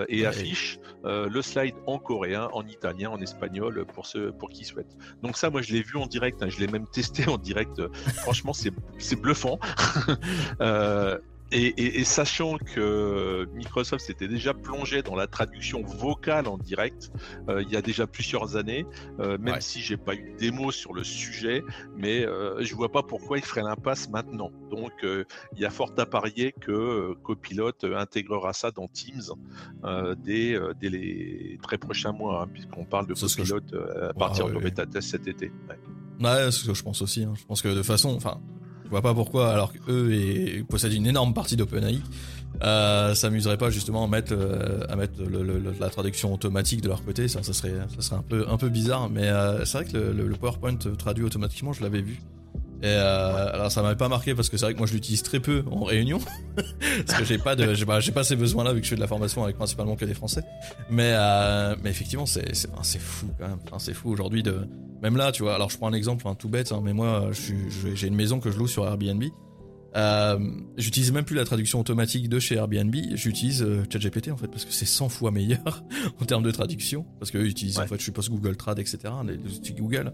Et affiche le slide en coréen, en italien, en espagnol pour ceux pour qui souhaitent. Donc ça, moi, je l'ai vu en direct. Hein, je l'ai même testé en direct. Franchement, c'est bluffant. euh, et, sachant que Microsoft s'était déjà plongé dans la traduction vocale en direct euh, il y a déjà plusieurs années, euh, même si j'ai pas eu de démo sur le sujet, mais euh, je vois pas pourquoi il ferait l'impasse maintenant. Donc il y a fort à parier que Copilot intégrera ça dans Teams dès, les très prochains mois, hein, puisqu'on parle de Copilot à partir de bêta test cet été. Ouais, c'est ce que je pense aussi. Hein. Je pense que de façon, enfin, je vois pas pourquoi, alors qu'eux possèdent une énorme partie d'OpenAI, euh, s'amuseraient pas justement à mettre, euh, la traduction automatique de leur côté. Ça, serait, un peu bizarre. Mais euh, c'est vrai que le, PowerPoint traduit automatiquement, je l'avais vu. Et euh, alors ça m'avait pas marqué parce que c'est vrai que moi je l'utilise très peu en réunion. Parce que j'ai pas de j'ai pas, pas, ces besoins là vu que je fais de la formation avec principalement que des français. Mais euh, mais effectivement c'est c'est fou quand même. C'est fou aujourd'hui de même là tu vois. Alors je prends un exemple tout bête hein, mais moi j'ai une maison que je loue sur Airbnb. Euh, j'utilise même plus la traduction automatique de chez Airbnb, j'utilise euh, ChatGPT en fait parce que c'est 100 fois meilleur en termes de traduction. Parce qu'eux utilisent en fait je suppose Google Trad etc les outils Google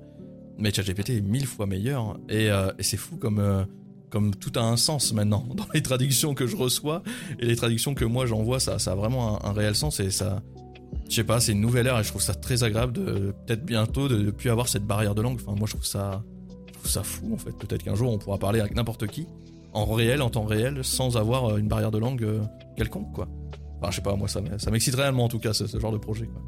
mais ChatGPT est mille fois meilleur et, euh, et c'est fou comme euh, comme tout a un sens maintenant dans les traductions que je reçois et les traductions que moi j'envoie ça ça a vraiment un, réel sens et ça je sais pas c'est une nouvelle ère et je trouve ça très agréable de peut-être bientôt de ne plus avoir cette barrière de langue enfin moi je trouve ça ça fou en fait peut-être qu'un jour on pourra parler avec n'importe qui en réel, en temps réel, sans avoir une barrière de langue quelconque, quoi. Enfin, je sais pas, moi, ça m'excite réellement en tout cas, ce, ce genre de projet, quoi.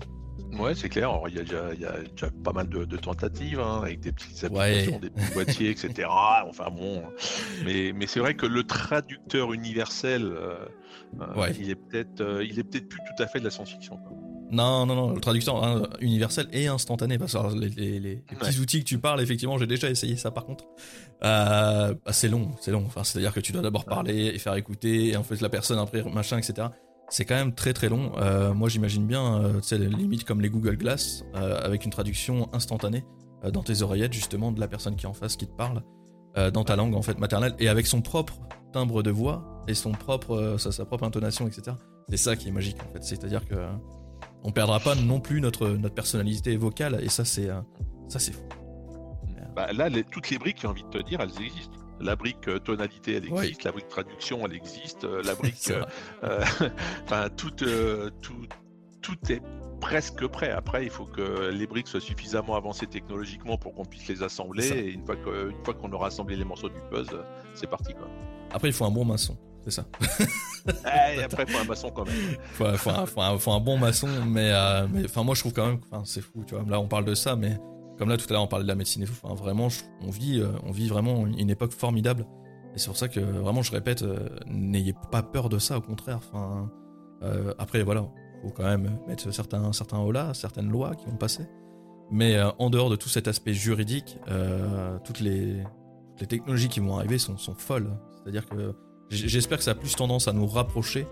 Ouais, c'est clair. il, y a déjà, il y a déjà pas mal de, tentatives hein, avec des petites applications, des petits boîtiers, etc. Enfin bon, mais, mais c'est vrai que le traducteur universel, euh, euh, il est peut-être, euh, il est peut-être plus tout à fait de la science-fiction. Non, non, non, le traducteur hein, universel et instantané. Parce que les, les, petits outils que tu parles, effectivement, j'ai déjà essayé ça par contre. Bah, c'est long, c'est long. Enfin, c'est-à-dire que tu dois d'abord parler et faire écouter, et en fait la personne après machin, etc c'est quand même très très long. Euh, moi j'imagine bien, euh, sais, limite comme les Google Glass, euh, avec une traduction instantanée dans tes oreillettes justement de la personne qui est en face qui te parle, dans ta langue en fait maternelle, et avec son propre timbre de voix et son propre, sa, propre intonation, etc. C'est ça qui est magique en fait. C'est-à-dire que on perdra pas non plus notre, notre personnalité vocale, et ça c'est ça c'est fou. Bah, là, toutes les briques, j'ai envie de te dire, elles existent. La brique euh, tonalité, elle existe. La brique traduction, elle existe. Euh, la brique, euh, enfin tout, tout, tout est presque prêt. Après, il faut que les briques soient suffisamment avancées technologiquement pour qu'on puisse les assembler. Et une fois fois qu'on aura assemblé les morceaux du puzzle, c'est parti quoi. Après, il faut un bon maçon. C'est ça. et après, il faut un maçon quand même. Il faut, faut, un, bon maçon, mais, mais enfin, moi je trouve quand même, c'est fou, tu vois. Là, on parle de ça, mais comme là, tout à l'heure, on parlait de la médecine et tout. vraiment, on vit, euh, on vit vraiment une époque formidable. Et c'est pour ça que, vraiment, je répète, euh, n'ayez pas peur de ça, au contraire. Euh, après, voilà, faut quand même mettre certains, certains certaines lois qui vont passer. Mais en dehors de tout cet aspect juridique, toutes les, technologies qui vont arriver sont, folles. C'est-à-dire que j'espère que ça a plus tendance à nous rapprocher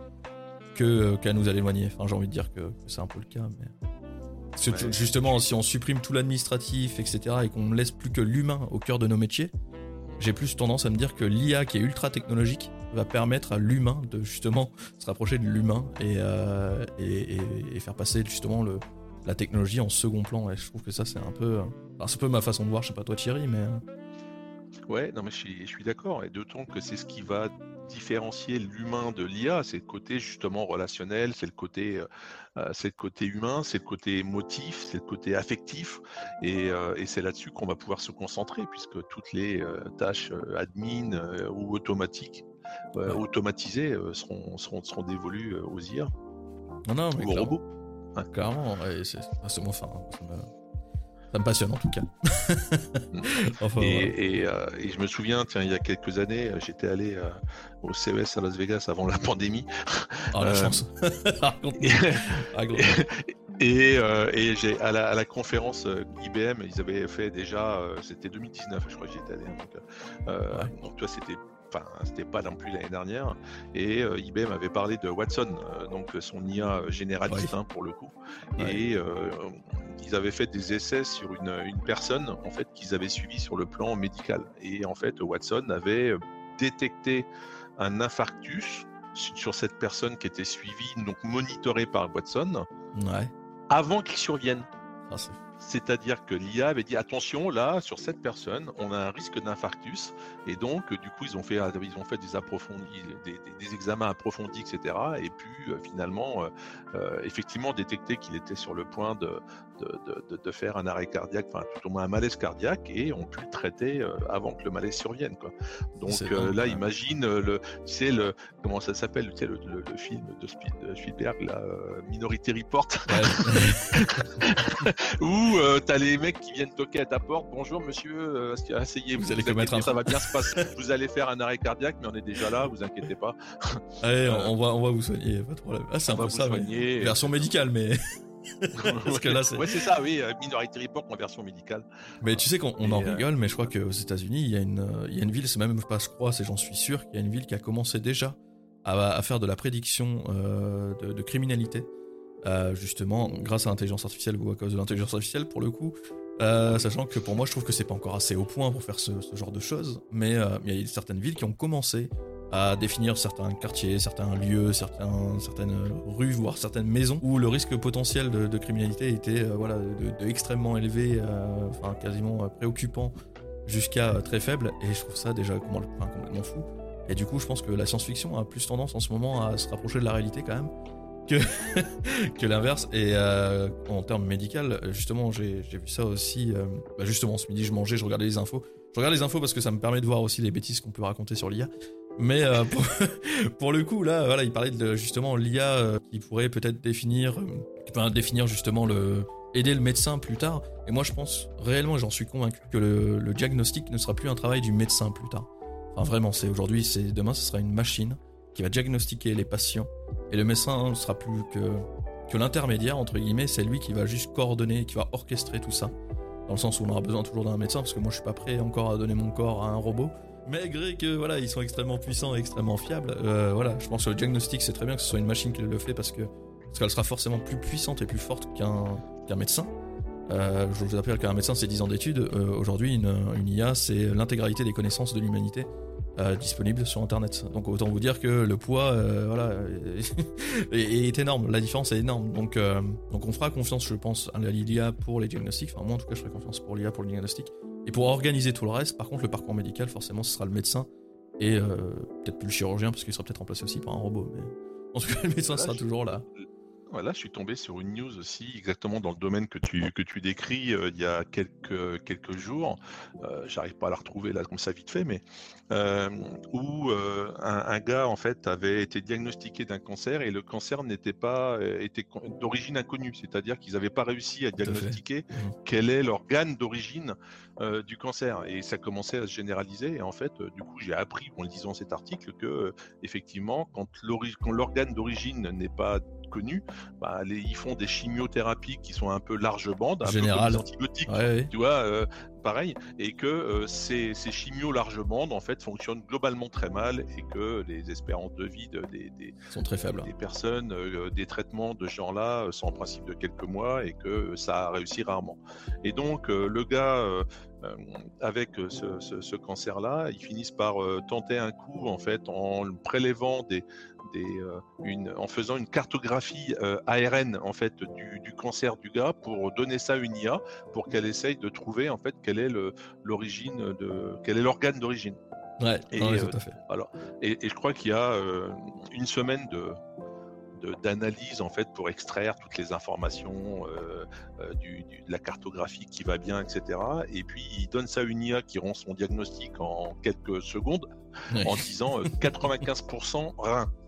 qu'à nous éloigner. Enfin, j'ai envie de dire que, que c'est un peu le cas, mais. Justement, si on supprime tout l'administratif, etc., et qu'on ne laisse plus que l'humain au cœur de nos métiers, j'ai plus tendance à me dire que l'IA qui est ultra technologique va permettre à l'humain de justement se rapprocher de l'humain et, euh, et, faire passer justement le, la technologie en second plan. Et je trouve que ça, c'est un peu, c'est un peu ma façon de voir. Je sais pas toi, Thierry, mais. Ouais, non, mais je suis, je suis d'accord. Et d'autant que c'est ce qui va différencier l'humain de l'IA, c'est le côté justement relationnel, c'est le côté, euh, euh, c'est le côté humain, c'est le côté émotif, c'est le côté affectif, et, euh, et c'est là-dessus qu'on va pouvoir se concentrer, puisque toutes les tâches admin ou automatiques, automatisées seront, seront, seront dévolues aux IA. Non, non, mais aux robots. Carrément, c'est, c'est mon fin. Ça me passionne en tout cas. et, euh, et, je me souviens, tiens, il y a quelques années, euh, j'étais allé euh, au CES à Las Vegas avant la pandémie. Oh la chance. et, et j'ai à la, à la, conférence IBM, ils avaient fait déjà, c'était 2019, je crois que j'y étais allé. Donc, donc toi, c'était enfin c'était pas non plus l'année dernière, et euh, IBM avait parlé de Watson, euh, donc son IA généraliste hein, pour le coup, et euh, ils avaient fait des essais sur une, une personne en fait qu'ils avaient suivi sur le plan médical, et en fait Watson avait détecté un infarctus sur cette personne qui était suivie, donc monitorée par Watson, avant qu'il survienne. Ah, c'est-à-dire que l'IA avait dit attention, là, sur cette personne, on a un risque d'infarctus. Et donc, du coup, ils ont fait, ils ont fait des, approfondis, des, examens approfondis, etc. Et puis, euh, finalement, euh, euh, effectivement, détecter qu'il était sur le point de, de, faire un arrêt cardiaque, enfin, tout au moins un malaise cardiaque, et on pu le traiter avant que le malaise survienne. Quoi. Donc là, imagine, le, tu sais, le, comment ça s'appelle, tu sais, le, film de Spielberg, la Minority Report, euh, t'as les mecs qui viennent toquer à ta porte. Bonjour monsieur, euh, asseyez-vous? Vous allez commettre un... Ça va bien se passer. vous allez faire un arrêt cardiaque, mais on est déjà là, vous inquiétez pas. Allez, on, va, on va vous soigner, pas de problème. Ah, c'est un peu ça, version médicale, mais. Parce que là, c'est. Ouais, c'est ça, oui, euh, Minority Report en version médicale. Mais tu sais qu'on en rigole, mais je crois qu'aux États-Unis, il y a une, il y a une ville, c'est même pas, je crois, c'est j'en suis sûr, qu'il y a une ville qui a commencé déjà à, à faire de la prédiction de, de criminalité. Euh, justement grâce à l'intelligence artificielle ou à cause de l'intelligence artificielle pour le coup. Euh, sachant que pour moi, je trouve que c'est pas encore assez au point pour faire ce, genre de choses, mais euh, il y a certaines villes qui ont commencé à définir certains quartiers, certains lieux, certaines rues, voire certaines maisons où le risque potentiel de, criminalité était voilà de, extrêmement élevé, enfin quasiment préoccupant jusqu'à très faible. Et je trouve ça déjà complètement fou. Et du coup, je pense que la science-fiction a plus tendance en ce moment à se rapprocher de la réalité quand même que, l'inverse. Et euh, en termes médicaux, justement, j'ai vu ça aussi. Euh, bah justement, ce midi, je mangeais, je regardais les infos. Je regarde les infos parce que ça me permet de voir aussi les bêtises qu'on peut raconter sur l'IA. Mais euh, pour, le coup, là, voilà, il parlait de justement l'IA qui pourrait peut-être définir, euh, définir justement le, aider le médecin plus tard. Et moi, je pense réellement, j'en suis convaincu que le, diagnostic ne sera plus un travail du médecin plus tard. Enfin, vraiment, c'est aujourd'hui, c'est demain, ce sera une machine qui va diagnostiquer les patients et le médecin ne sera plus que que l'intermédiaire entre guillemets, c'est lui qui va juste coordonner, qui va orchestrer tout ça. Dans le sens où on aura besoin toujours d'un médecin, parce que moi je suis pas prêt encore à donner mon corps à un robot. Malgré que voilà, ils sont extrêmement puissants et extrêmement fiables. Euh, voilà, je pense que le diagnostic c'est très bien que ce soit une machine qui le fait parce que parce qu'elle sera forcément plus puissante et plus forte qu'un qu'un médecin. Euh, je vous rappelle qu'un médecin c'est 10 ans d'études. Euh, aujourd'hui, une IA c'est l'intégralité des connaissances de l'humanité euh, disponible sur internet. Donc autant vous dire que le poids euh, voilà, est, énorme, la différence est énorme. Donc, euh, donc on fera confiance, je pense, à l'IA pour les diagnostics. Enfin, moi en tout cas, je ferai confiance pour l'IA pour le diagnostic. Et pour organiser tout le reste, par contre, le parcours médical, forcément, ce sera le médecin et peut-être plus le chirurgien parce qu'il sera peut-être remplacé aussi par un robot. Mais en tout cas, le médecin sera toujours là. Voilà, je suis tombé sur une news aussi, exactement dans le domaine que tu, que tu décris euh, il y a quelques, quelques jours. Euh, J'arrive pas à la retrouver là comme ça vite fait, mais euh, où euh, un, gars en fait avait été diagnostiqué d'un cancer et le cancer n'était pas était d'origine inconnue, c'est-à-dire qu'ils n'avaient pas réussi à diagnostiquer mmh. quel est l'organe d'origine du cancer. Et ça commençait à se généraliser. Et en fait du coup j'ai appris en lisant cet article que effectivement quand l'organe d'origine n'est pas connu, bah, ils font des chimiothérapies qui sont un peu large bande, un Général. peu comme antibiotiques, tu vois, euh, pareil, et que euh, ces, ces chimios large bande en fait fonctionnent globalement très mal et que les espérances de vie des, des, sont très faibles. Des personnes, euh, des traitements de ce genre-là sont en principe de quelques mois et que ça réussit rarement. Et donc le gars avec ce, ce, ce cancer-là, ils finissent par tenter un coup en fait en prélevant des, euh, une, en faisant une cartographie euh, ARN en fait du, cancer du gars pour donner ça à une IA pour qu'elle essaye de trouver en fait quelle est l'origine de quel est l'organe d'origine. Ouais, et, euh, tout à fait. Alors, et, je crois qu'il y a une semaine de d'analyse en fait pour extraire toutes les informations du, de la cartographie qui va bien, etc. Et puis il donne ça à une IA qui rend son diagnostic en quelques secondes en disant 95% rein.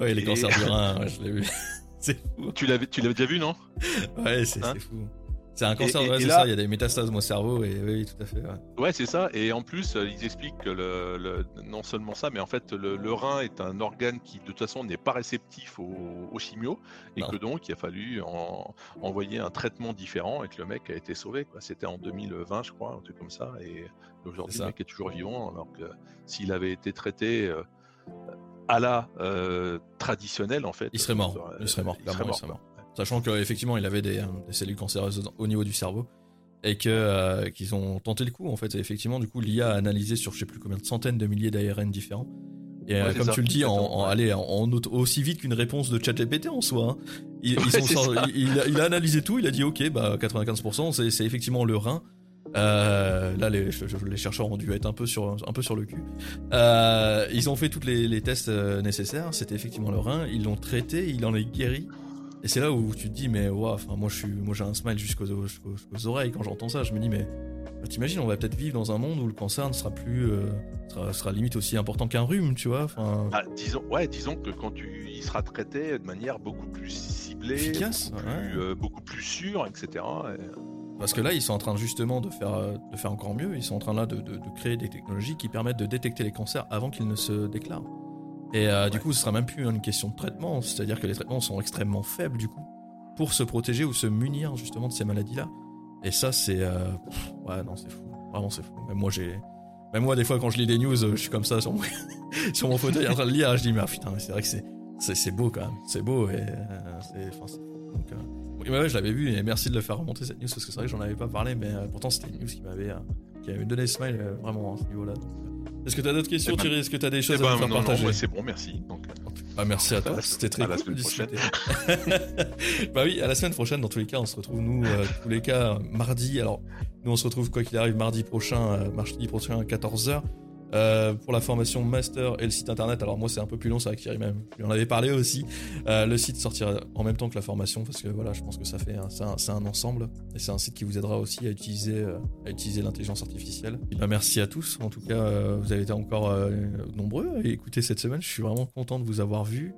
Oui, les cancers du rein, je l'ai vu. c'est fou. Tu l'avais, tu l'avais déjà vu, non? Ouais, c'est hein? fou. C'est un cancer, c'est ça, il y a des métastases au cerveau, et oui, tout à fait. Ouais, c'est ça. Et en plus, euh, ils expliquent que le, non seulement ça, mais en fait, le, rein est un organe qui, de toute façon, n'est pas réceptif aux, chimio, et que donc, il a fallu envoyer un traitement différent, et que le mec a été sauvé. C'était en 2020, je crois, un truc comme ça. Et aujourd'hui, le mec est toujours vivant, alors que s'il avait été traité. Euh, à la euh, traditionnelle en fait. Il serait mort. il serait mort. Il serait mort, Sachant qu'effectivement il avait des, cellules cancéreuses au niveau du cerveau et que euh, qu'ils ont tenté le coup en fait. Et effectivement du coup l'IA a analysé sur je sais plus combien de centaines de milliers d'ARN différents. Et euh, comme tu le dis, en, en, aussi vite qu'une réponse de ChatGPT en soi. Hein. Il, il, a analysé tout, il a dit ok, bah 95%, c'est effectivement le rein. Euh, là, les, les, chercheurs ont dû être un peu sur, un peu sur le cul. Euh, ils ont fait tous les, les tests euh, nécessaires. C'était effectivement le rein. Ils l'ont traité. Il en est guéri. Et c'est là où tu te dis, mais waouh, moi, je suis, moi, j'ai un smile jusqu'aux, oreilles quand j'entends ça. Je me dis, mais bah, t'imagines, on va peut-être vivre dans un monde où le cancer ne sera plus, euh, sera, sera, limite aussi important qu'un rhume, tu vois. Ah, disons, ouais, disons que quand tu, il sera traité de manière beaucoup plus ciblée, efficace, beaucoup, plus, euh, beaucoup plus sûre, etc. Parce que là, ils sont en train justement de faire, de faire encore mieux. Ils sont en train là de, de, créer des technologies qui permettent de détecter les cancers avant qu'ils ne se déclarent. Et euh, du coup, ce sera même plus une question de traitement. C'est-à-dire que les traitements sont extrêmement faibles du coup pour se protéger ou se munir justement de ces maladies-là. Et ça, c'est euh, ouais, non, c'est fou. Vraiment, c'est fou. Même moi, j'ai, même moi, des fois, quand je lis des news, je suis comme ça sur mon, sur mon fauteuil en train de lire. Je dis mais ah, putain, c'est vrai que c'est, c'est, beau quand même. C'est beau et c'est, enfin, donc, ouais, je l'avais vu et merci de le faire remonter cette news parce que c'est vrai que j'en avais pas parlé, mais euh, pourtant c'était une news qui m'avait euh, qui avait donné smile euh, vraiment à ce niveau-là. Est-ce que tu as d'autres questions, eh ben, Thierry? Est-ce que tu as des choses eh à ben, faire partager? C'est bon, merci. Donc, ah, merci à toi, c'était très cool discuter. bah oui, à la semaine prochaine, dans tous les cas, on se retrouve, nous, tous les cas, mardi. Alors, nous, on se retrouve, quoi qu'il arrive, mardi prochain, mardi prochain à 14h. Euh, pour la formation master et le site internet, alors moi c'est un peu plus long, que Thierry même, lui en avait parlé aussi. Euh, le site sortira en même temps que la formation parce que voilà, je pense que ça fait c'est un, ensemble et c'est un site qui vous aidera aussi à utiliser euh, à utiliser l'intelligence artificielle. Et ben, merci à tous. En tout cas, vous avez été encore nombreux à écouter cette semaine. Je suis vraiment content de vous avoir vu.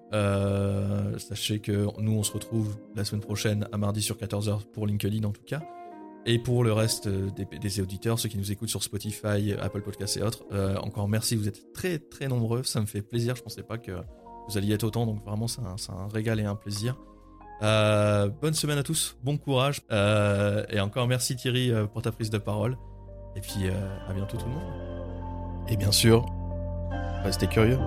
sachez que nous on se retrouve la semaine prochaine à mardi sur 14h pour LinkedIn en tout cas. Et pour le reste euh, des, auditeurs, ceux qui nous écoutent sur Spotify, Apple Podcasts et autres, euh, encore merci, vous êtes très très nombreux, ça me fait plaisir, je pensais pas que vous alliez être autant, donc vraiment c'est un, régal et un plaisir. Euh, bonne semaine à tous, bon courage, et encore merci Thierry pour ta prise de parole, et puis à bientôt tout le monde. Et bien sûr, restez curieux.